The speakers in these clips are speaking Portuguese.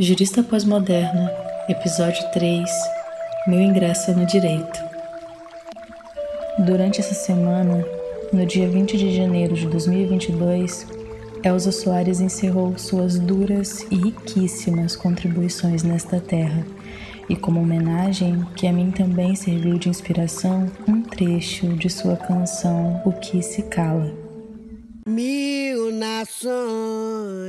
Jurista Pós-Moderna, Episódio 3 Meu ingresso no Direito. Durante essa semana, no dia 20 de janeiro de 2022, Elza Soares encerrou suas duras e riquíssimas contribuições nesta terra, e como homenagem, que a mim também serviu de inspiração, um trecho de sua canção O Que Se Cala. Mil nações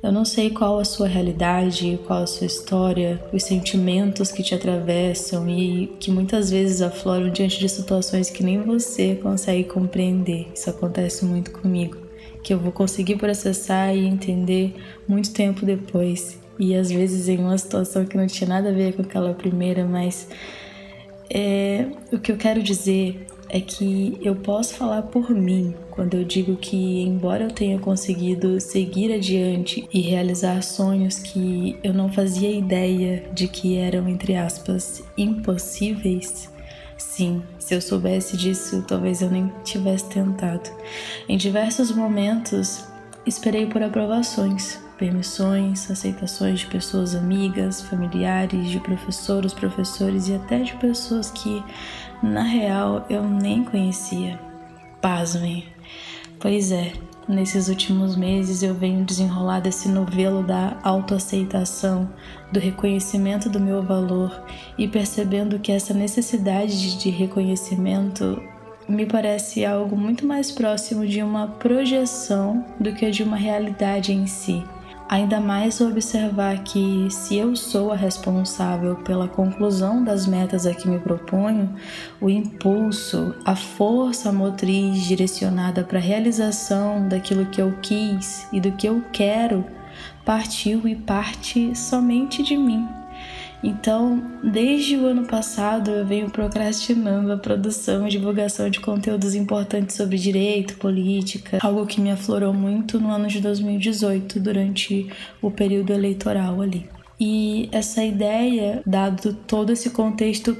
Eu não sei qual a sua realidade, qual a sua história, os sentimentos que te atravessam e que muitas vezes afloram diante de situações que nem você consegue compreender. Isso acontece muito comigo, que eu vou conseguir processar e entender muito tempo depois. E às vezes em uma situação que não tinha nada a ver com aquela primeira, mas é, o que eu quero dizer é que eu posso falar por mim quando eu digo que, embora eu tenha conseguido seguir adiante e realizar sonhos que eu não fazia ideia de que eram, entre aspas, impossíveis, sim, se eu soubesse disso, talvez eu nem tivesse tentado. Em diversos momentos, esperei por aprovações, permissões, aceitações de pessoas amigas, familiares, de professores, professores e até de pessoas que na real, eu nem conhecia. Pasmem. Pois é, nesses últimos meses eu venho desenrolar desse novelo da autoaceitação, do reconhecimento do meu valor e percebendo que essa necessidade de reconhecimento me parece algo muito mais próximo de uma projeção do que de uma realidade em si. Ainda mais observar que, se eu sou a responsável pela conclusão das metas a que me proponho, o impulso, a força motriz direcionada para a realização daquilo que eu quis e do que eu quero partiu e parte somente de mim. Então, desde o ano passado, eu venho procrastinando a produção e divulgação de conteúdos importantes sobre direito, política, algo que me aflorou muito no ano de 2018, durante o período eleitoral ali. E essa ideia, dado todo esse contexto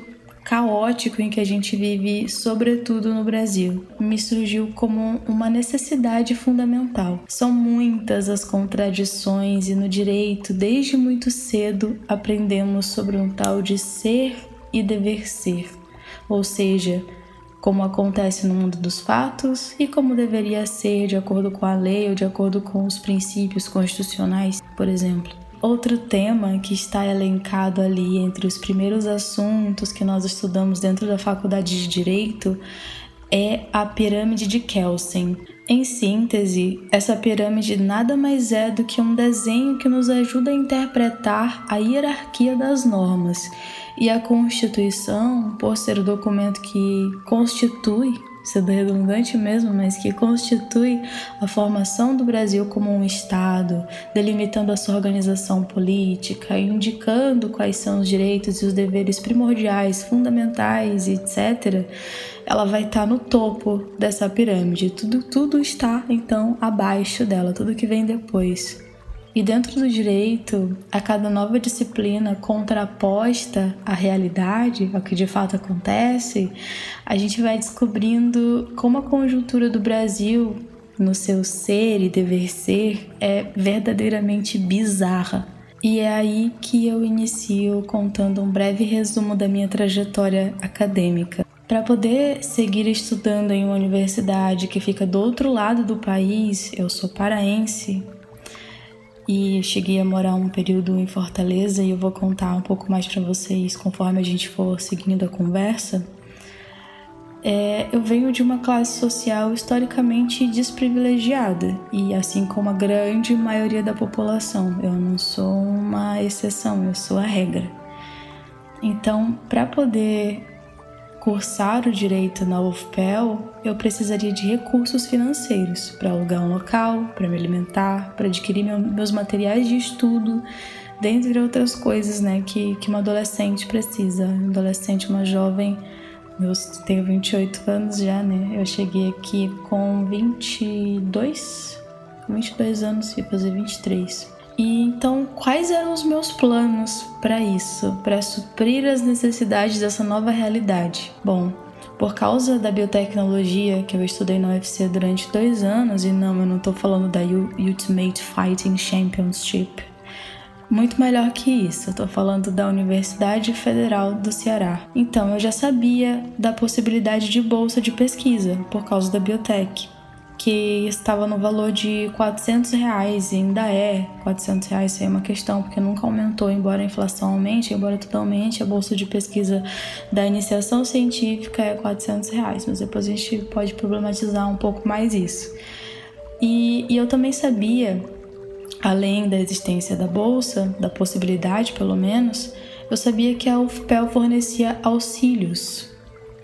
caótico em que a gente vive, sobretudo no Brasil, me surgiu como uma necessidade fundamental. São muitas as contradições e no direito, desde muito cedo, aprendemos sobre um tal de ser e dever ser, ou seja, como acontece no mundo dos fatos e como deveria ser de acordo com a lei ou de acordo com os princípios constitucionais, por exemplo. Outro tema que está elencado ali entre os primeiros assuntos que nós estudamos dentro da Faculdade de Direito é a pirâmide de Kelsen. Em síntese, essa pirâmide nada mais é do que um desenho que nos ajuda a interpretar a hierarquia das normas. E a Constituição, por ser o documento que constitui sendo redundante mesmo, mas que constitui a formação do Brasil como um Estado, delimitando a sua organização política, indicando quais são os direitos e os deveres primordiais, fundamentais, etc., ela vai estar no topo dessa pirâmide. Tudo, tudo está então abaixo dela, tudo que vem depois. E dentro do direito, a cada nova disciplina contraposta à realidade, ao que de fato acontece, a gente vai descobrindo como a conjuntura do Brasil, no seu ser e dever ser, é verdadeiramente bizarra. E é aí que eu inicio contando um breve resumo da minha trajetória acadêmica. Para poder seguir estudando em uma universidade que fica do outro lado do país, eu sou paraense, e cheguei a morar um período em Fortaleza e eu vou contar um pouco mais para vocês conforme a gente for seguindo a conversa. É, eu venho de uma classe social historicamente desprivilegiada e assim como a grande maioria da população, eu não sou uma exceção, eu sou a regra. Então, para poder cursar o direito na UFPEL, eu precisaria de recursos financeiros para alugar um local, para me alimentar, para adquirir meus materiais de estudo, dentre outras coisas né, que, que uma adolescente precisa. Um adolescente, uma jovem, eu tenho 28 anos já, né? Eu cheguei aqui com 22, 22 anos, ia fazer 23. E então, quais eram os meus planos para isso, para suprir as necessidades dessa nova realidade? Bom, por causa da biotecnologia que eu estudei na UFC durante dois anos, e não, eu não estou falando da Ultimate Fighting Championship, muito melhor que isso, eu tô falando da Universidade Federal do Ceará. Então, eu já sabia da possibilidade de bolsa de pesquisa por causa da biotech que estava no valor de 400 reais e ainda é 400 reais, isso é uma questão, porque nunca aumentou, embora a inflação aumente, embora totalmente, a bolsa de pesquisa da iniciação científica é 400 reais, mas depois a gente pode problematizar um pouco mais isso. E, e eu também sabia, além da existência da bolsa, da possibilidade pelo menos, eu sabia que a UFPEL fornecia auxílios,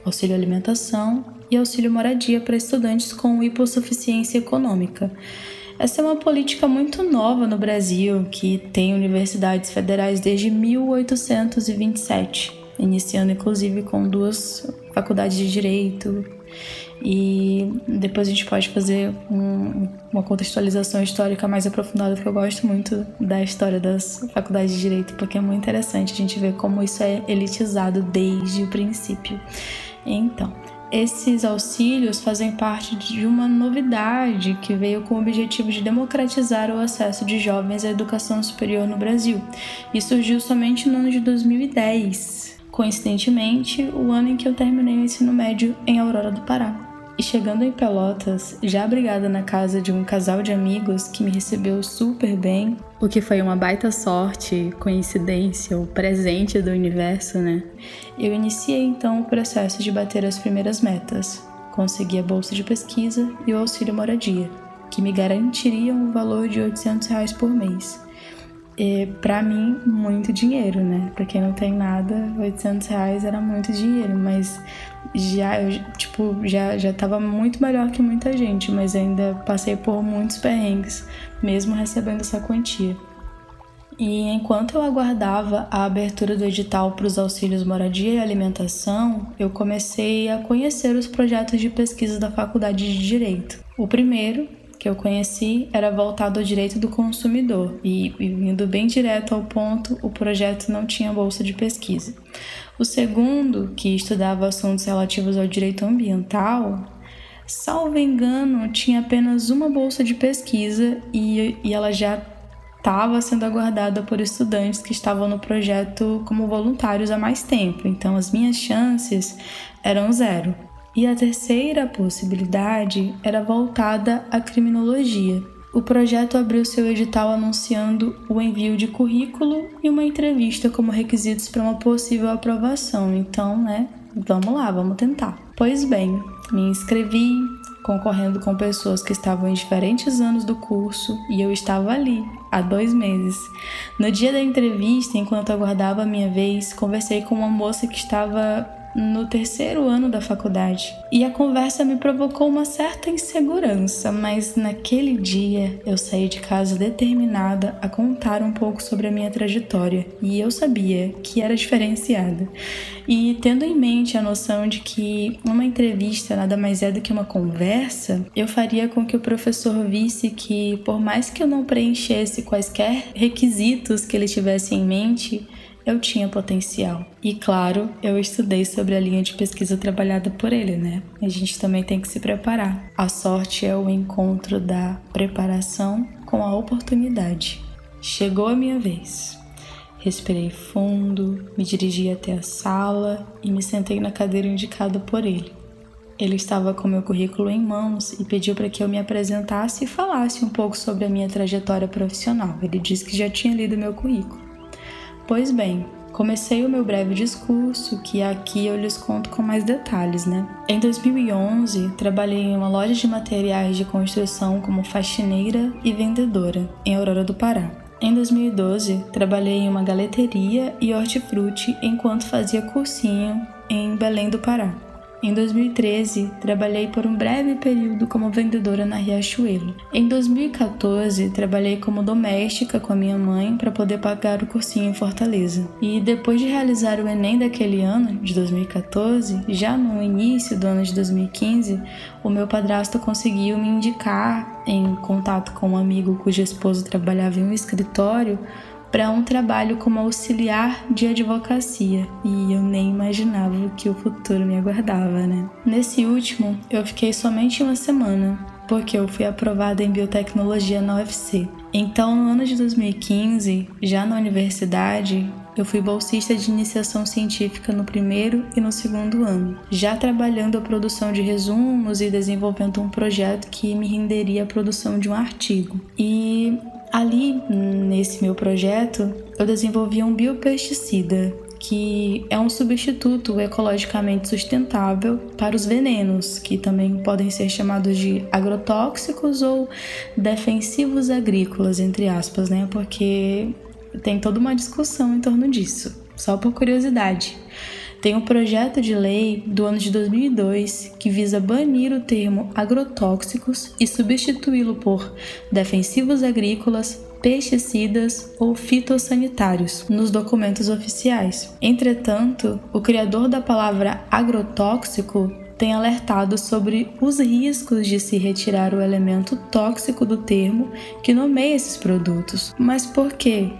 auxílio alimentação e auxílio moradia para estudantes com hipossuficiência econômica. Essa é uma política muito nova no Brasil, que tem universidades federais desde 1827, iniciando inclusive com duas faculdades de direito. E depois a gente pode fazer um, uma contextualização histórica mais aprofundada, porque eu gosto muito da história das faculdades de direito, porque é muito interessante a gente ver como isso é elitizado desde o princípio. Então, esses auxílios fazem parte de uma novidade que veio com o objetivo de democratizar o acesso de jovens à educação superior no Brasil e surgiu somente no ano de 2010, coincidentemente, o ano em que eu terminei o ensino médio em Aurora do Pará. E chegando em Pelotas, já abrigada na casa de um casal de amigos que me recebeu super bem, o que foi uma baita sorte, coincidência ou presente do universo, né? Eu iniciei então o processo de bater as primeiras metas. Consegui a bolsa de pesquisa e o auxílio moradia, que me garantiriam o valor de 800 reais por mês. E para mim, muito dinheiro, né? Pra quem não tem nada, 800 reais era muito dinheiro, mas já, tipo, já, já tava muito melhor que muita gente, mas ainda passei por muitos perrengues, mesmo recebendo essa quantia. E enquanto eu aguardava a abertura do edital para os auxílios moradia e alimentação, eu comecei a conhecer os projetos de pesquisa da Faculdade de Direito. O primeiro, que eu conheci, era voltado ao direito do consumidor e, e indo bem direto ao ponto, o projeto não tinha bolsa de pesquisa. O segundo, que estudava assuntos relativos ao direito ambiental, salvo engano, tinha apenas uma bolsa de pesquisa e, e ela já estava sendo aguardada por estudantes que estavam no projeto como voluntários há mais tempo, então as minhas chances eram zero. E a terceira possibilidade era voltada à criminologia, o projeto abriu seu edital anunciando o envio de currículo e uma entrevista como requisitos para uma possível aprovação. Então, né, vamos lá, vamos tentar. Pois bem, me inscrevi, concorrendo com pessoas que estavam em diferentes anos do curso e eu estava ali há dois meses. No dia da entrevista, enquanto aguardava a minha vez, conversei com uma moça que estava no terceiro ano da faculdade. E a conversa me provocou uma certa insegurança, mas naquele dia eu saí de casa determinada a contar um pouco sobre a minha trajetória e eu sabia que era diferenciada. E tendo em mente a noção de que uma entrevista nada mais é do que uma conversa, eu faria com que o professor visse que, por mais que eu não preenchesse quaisquer requisitos que ele tivesse em mente, eu tinha potencial. E claro, eu estudei sobre a linha de pesquisa trabalhada por ele, né? A gente também tem que se preparar. A sorte é o encontro da preparação com a oportunidade. Chegou a minha vez. Respirei fundo, me dirigi até a sala e me sentei na cadeira indicada por ele. Ele estava com meu currículo em mãos e pediu para que eu me apresentasse e falasse um pouco sobre a minha trajetória profissional. Ele disse que já tinha lido meu currículo. Pois bem, comecei o meu breve discurso, que aqui eu lhes conto com mais detalhes, né? Em 2011, trabalhei em uma loja de materiais de construção como faxineira e vendedora, em Aurora do Pará. Em 2012, trabalhei em uma galeteria e hortifruti enquanto fazia cursinho em Belém do Pará. Em 2013, trabalhei por um breve período como vendedora na Riachuelo. Em 2014, trabalhei como doméstica com a minha mãe para poder pagar o cursinho em Fortaleza. E depois de realizar o Enem daquele ano, de 2014, já no início do ano de 2015, o meu padrasto conseguiu me indicar, em contato com um amigo cuja esposa trabalhava em um escritório, para um trabalho como auxiliar de advocacia e eu nem imaginava o que o futuro me aguardava, né? Nesse último, eu fiquei somente uma semana, porque eu fui aprovada em biotecnologia na UFC. Então, no ano de 2015, já na universidade, eu fui bolsista de iniciação científica no primeiro e no segundo ano, já trabalhando a produção de resumos e desenvolvendo um projeto que me renderia a produção de um artigo. E Ali, nesse meu projeto, eu desenvolvi um biopesticida, que é um substituto ecologicamente sustentável para os venenos, que também podem ser chamados de agrotóxicos ou defensivos agrícolas, entre aspas, né? Porque tem toda uma discussão em torno disso, só por curiosidade tem um projeto de lei do ano de 2002 que visa banir o termo agrotóxicos e substituí-lo por defensivos agrícolas, pesticidas ou fitossanitários nos documentos oficiais. Entretanto, o criador da palavra agrotóxico tem alertado sobre os riscos de se retirar o elemento tóxico do termo que nomeia esses produtos. Mas por quê?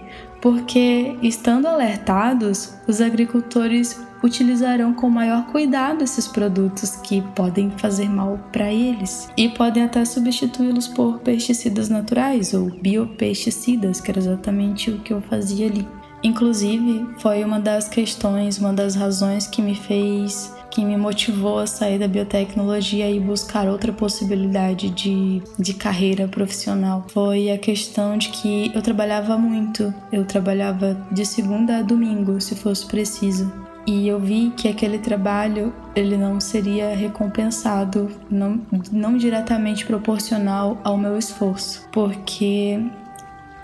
Porque, estando alertados, os agricultores utilizarão com maior cuidado esses produtos que podem fazer mal para eles e podem até substituí-los por pesticidas naturais ou biopesticidas, que era exatamente o que eu fazia ali. Inclusive, foi uma das questões, uma das razões que me fez que me motivou a sair da biotecnologia e buscar outra possibilidade de, de carreira profissional foi a questão de que eu trabalhava muito. Eu trabalhava de segunda a domingo, se fosse preciso e eu vi que aquele trabalho ele não seria recompensado, não, não diretamente proporcional ao meu esforço, porque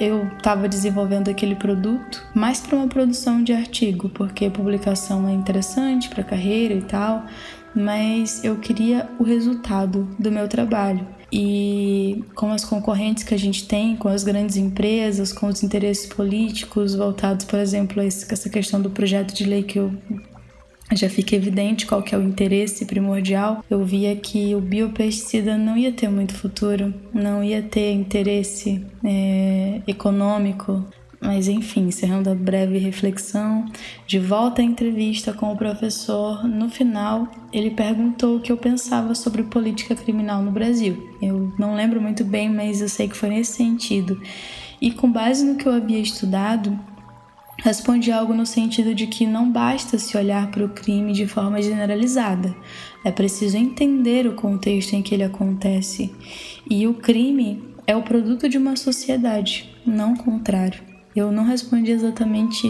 eu estava desenvolvendo aquele produto mais para uma produção de artigo, porque publicação é interessante para carreira e tal, mas eu queria o resultado do meu trabalho. E com as concorrentes que a gente tem, com as grandes empresas, com os interesses políticos voltados, por exemplo, a essa questão do projeto de lei que eu já fica evidente qual que é o interesse primordial. Eu via que o biopesticida não ia ter muito futuro, não ia ter interesse é, econômico mas enfim, encerrando a breve reflexão, de volta à entrevista com o professor, no final ele perguntou o que eu pensava sobre política criminal no Brasil. Eu não lembro muito bem, mas eu sei que foi nesse sentido. E com base no que eu havia estudado, respondi algo no sentido de que não basta se olhar para o crime de forma generalizada, é preciso entender o contexto em que ele acontece. E o crime é o produto de uma sociedade, não o contrário. Eu não respondi exatamente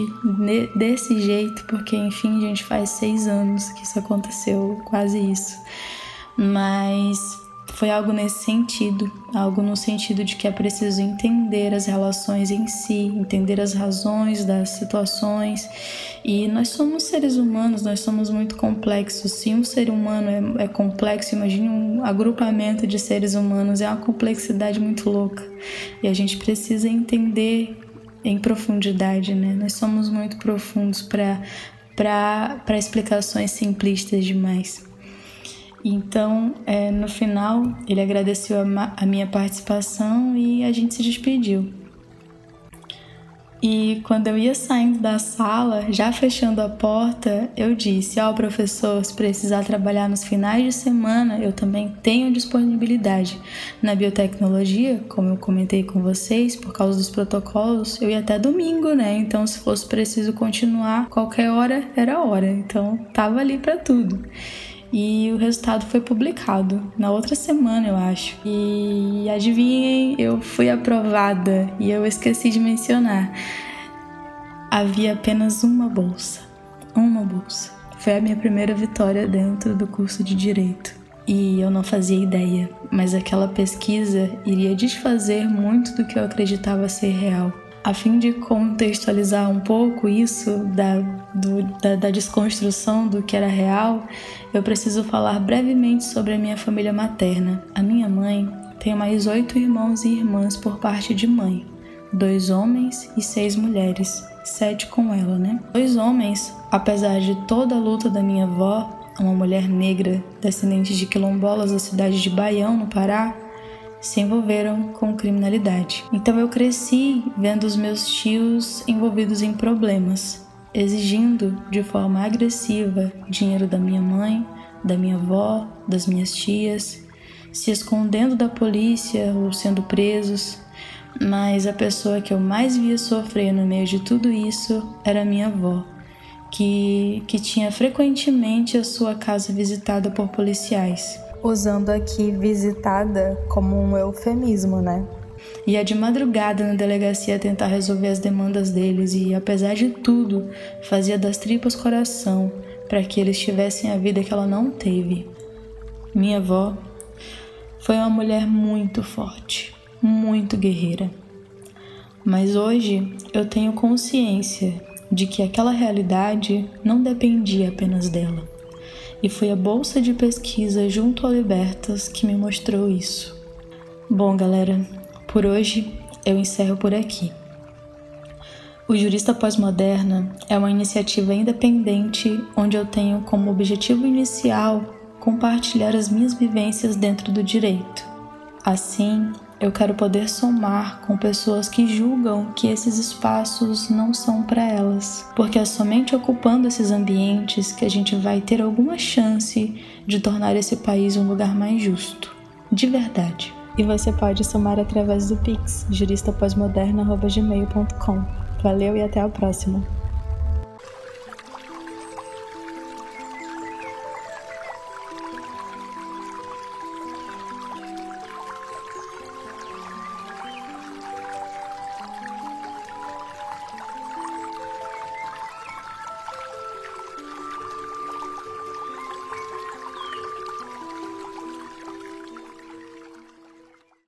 desse jeito, porque enfim, gente faz seis anos que isso aconteceu, quase isso. Mas foi algo nesse sentido, algo no sentido de que é preciso entender as relações em si, entender as razões das situações. E nós somos seres humanos, nós somos muito complexos. Se um ser humano é, é complexo, imagine um agrupamento de seres humanos, é uma complexidade muito louca. E a gente precisa entender em profundidade, né? Nós somos muito profundos para explicações simplistas demais. Então, é, no final, ele agradeceu a, a minha participação e a gente se despediu. E quando eu ia saindo da sala, já fechando a porta, eu disse: Ó, oh, professor, se precisar trabalhar nos finais de semana, eu também tenho disponibilidade. Na biotecnologia, como eu comentei com vocês, por causa dos protocolos, eu ia até domingo, né? Então, se fosse preciso continuar, qualquer hora era hora. Então, tava ali para tudo e o resultado foi publicado na outra semana, eu acho. E adivinhem, eu fui aprovada e eu esqueci de mencionar. Havia apenas uma bolsa. Uma bolsa. Foi a minha primeira vitória dentro do curso de direito. E eu não fazia ideia, mas aquela pesquisa iria desfazer muito do que eu acreditava ser real. A fim de contextualizar um pouco isso da, do, da, da desconstrução do que era real, eu preciso falar brevemente sobre a minha família materna. A minha mãe tem mais oito irmãos e irmãs por parte de mãe, dois homens e seis mulheres, sete com ela, né? Dois homens, apesar de toda a luta da minha avó, uma mulher negra descendente de quilombolas da cidade de Baião, no Pará, se envolveram com criminalidade. Então eu cresci vendo os meus tios envolvidos em problemas, exigindo de forma agressiva dinheiro da minha mãe, da minha avó, das minhas tias, se escondendo da polícia ou sendo presos. Mas a pessoa que eu mais via sofrer no meio de tudo isso era minha avó, que, que tinha frequentemente a sua casa visitada por policiais usando aqui visitada como um eufemismo, né? Ia de madrugada na delegacia tentar resolver as demandas deles e, apesar de tudo, fazia das tripas coração para que eles tivessem a vida que ela não teve. Minha avó foi uma mulher muito forte, muito guerreira. Mas hoje eu tenho consciência de que aquela realidade não dependia apenas dela e foi a bolsa de pesquisa junto ao Libertas que me mostrou isso. Bom, galera, por hoje eu encerro por aqui. O Jurista Pós-Moderna é uma iniciativa independente onde eu tenho como objetivo inicial compartilhar as minhas vivências dentro do direito. Assim, eu quero poder somar com pessoas que julgam que esses espaços não são para elas, porque é somente ocupando esses ambientes que a gente vai ter alguma chance de tornar esse país um lugar mais justo, de verdade. E você pode somar através do Pix, juristapósmoderno.gmail.com. Valeu e até a próxima!